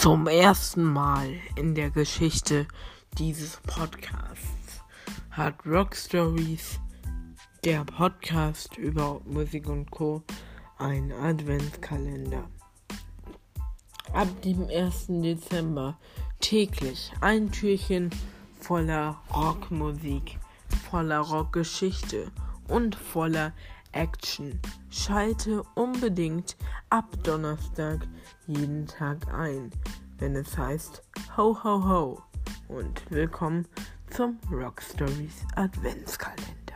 Zum ersten Mal in der Geschichte dieses Podcasts hat Rock Stories, der Podcast über Musik und Co., einen Adventskalender. Ab dem 1. Dezember täglich ein Türchen voller Rockmusik, voller Rockgeschichte und voller Action. Schalte unbedingt ab Donnerstag jeden Tag ein, wenn es heißt Ho Ho Ho und willkommen zum Rock Stories Adventskalender.